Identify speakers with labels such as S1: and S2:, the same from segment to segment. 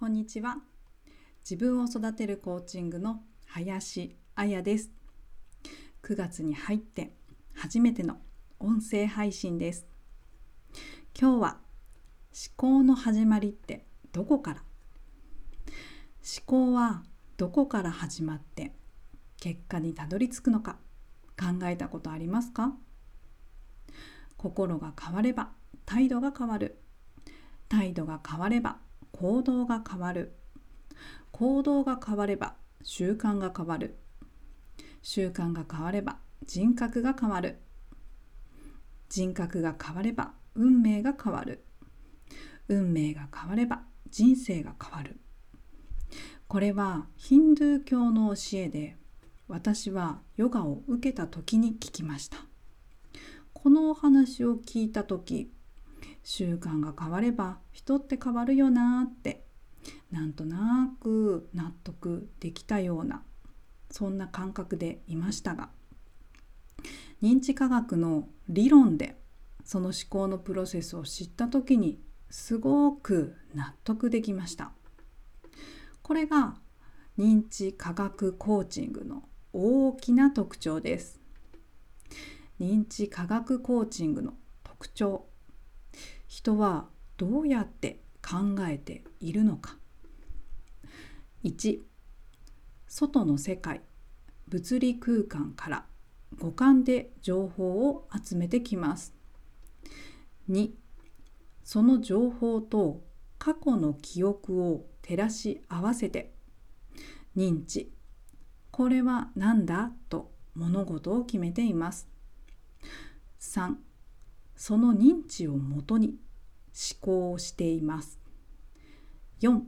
S1: こんにちは。自分を育てるコーチングの林彩です。9月に入って初めての音声配信です。今日は思考の始まりってどこから？思考はどこから始まって結果にたどり着くのか考えたことありますか？心が変われば態度が変わる。態度が変われば行動が変わる。行動が変われば習慣が変わる。習慣が変われば人格が変わる。人格が変われば運命が変わる。運命が変われば人生が変わる。これはヒンドゥー教の教えで私はヨガを受けた時に聞きました。このお話を聞いた時習慣が変われば人って変わるよなってなんとなく納得できたようなそんな感覚でいましたが認知科学の理論でその思考のプロセスを知った時にすごく納得できました。これが認知科学コーチングの大きな特徴です。認知科学コーチングの特徴。人はどうやって考えているのか。1外の世界物理空間から五感で情報を集めてきます。2その情報と過去の記憶を照らし合わせて。認知これは何だと物事を決めています。3その認知をもとに思考をしています。4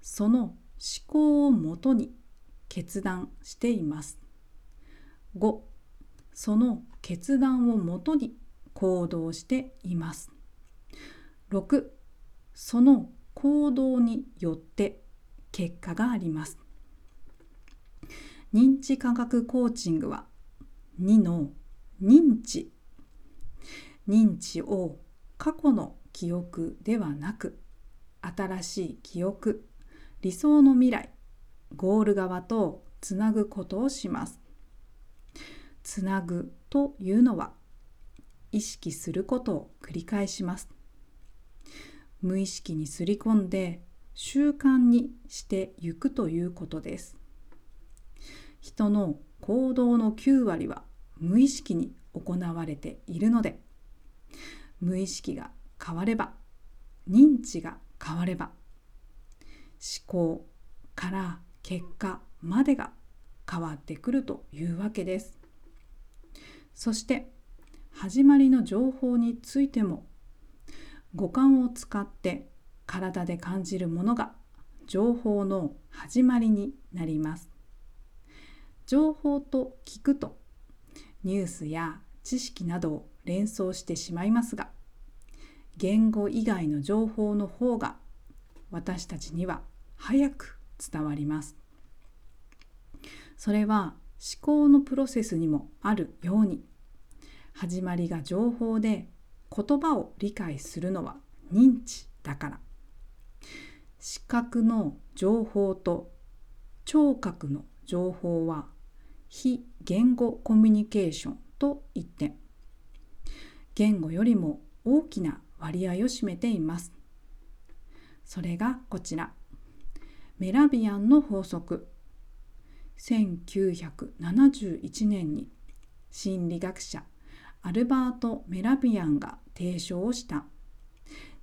S1: その思考をもとに決断しています。5その決断をもとに行動しています。6その行動によって結果があります。認知科学コーチングは2の認知。認知を過去の記憶ではなく新しい記憶理想の未来ゴール側とつなぐことをします。つなぐというのは意識することを繰り返します。無意識にすり込んで習慣にしていくということです。人の行動の9割は無意識に行われているので無意識が変われば認知が変われば思考から結果までが変わってくるというわけです。そして始まりの情報についても五感を使って体で感じるものが情報の始まりになります。情報と聞くとニュースや知識などを連想してしまいますが言語以外の情報の方が私たちには早く伝わります。それは思考のプロセスにもあるように始まりが情報で言葉を理解するのは認知だから。視覚の情報と聴覚の情報は非言語コミュニケーションといって言語よりも大きな割合を占めています。それがこちら。メラビアンの法則。1971年に心理学者アルバート・メラビアンが提唱をした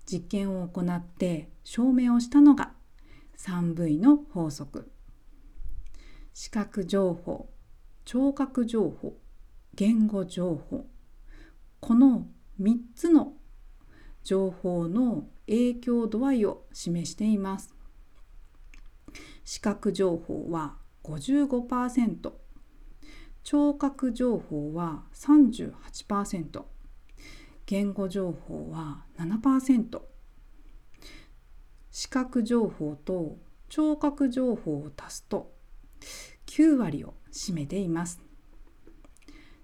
S1: 実験を行って証明をしたのが 3V の法則視覚情報聴覚情報言語情報この3つの情報の影響度合いを示しています。視覚情報は55%、聴覚情報は38%、言語情報は7%、視覚情報と聴覚情報を足すと9割を占めています。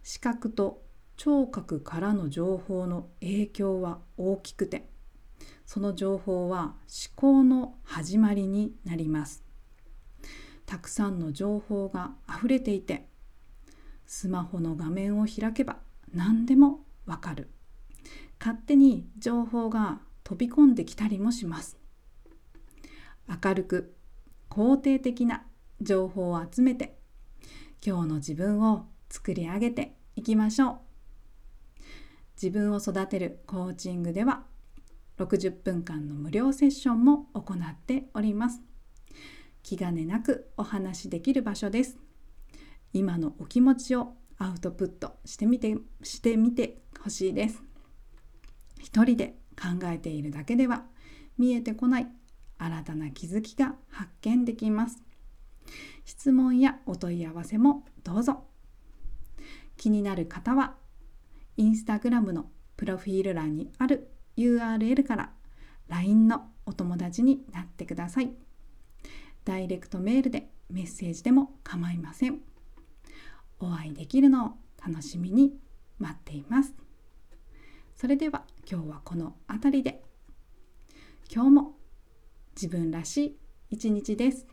S1: 視覚と聴覚からの情報の影響は大きくてその情報は思考の始まりになります。たくさんの情報があふれていてスマホの画面を開けば何でもわかる。勝手に情報が飛び込んできたりもします。明るく肯定的な情報を集めて今日の自分を作り上げていきましょう。自分を育てるコーチングでは60分間の無料セッションも行っております。気兼ねなくお話しできる場所です。今のお気持ちをアウトプットしてみてしてみてほしいです。一人で考えているだけでは見えてこない新たな気づきが発見できます。質問やお問い合わせもどうぞ。気になる方はインスタグラムのプロフィール欄にある URL から LINE のお友達になってください。ダイレクトメールでメッセージでも構いません。お会いできるのを楽しみに待っています。それでは今日はこの辺りで。今日も自分らしい一日です。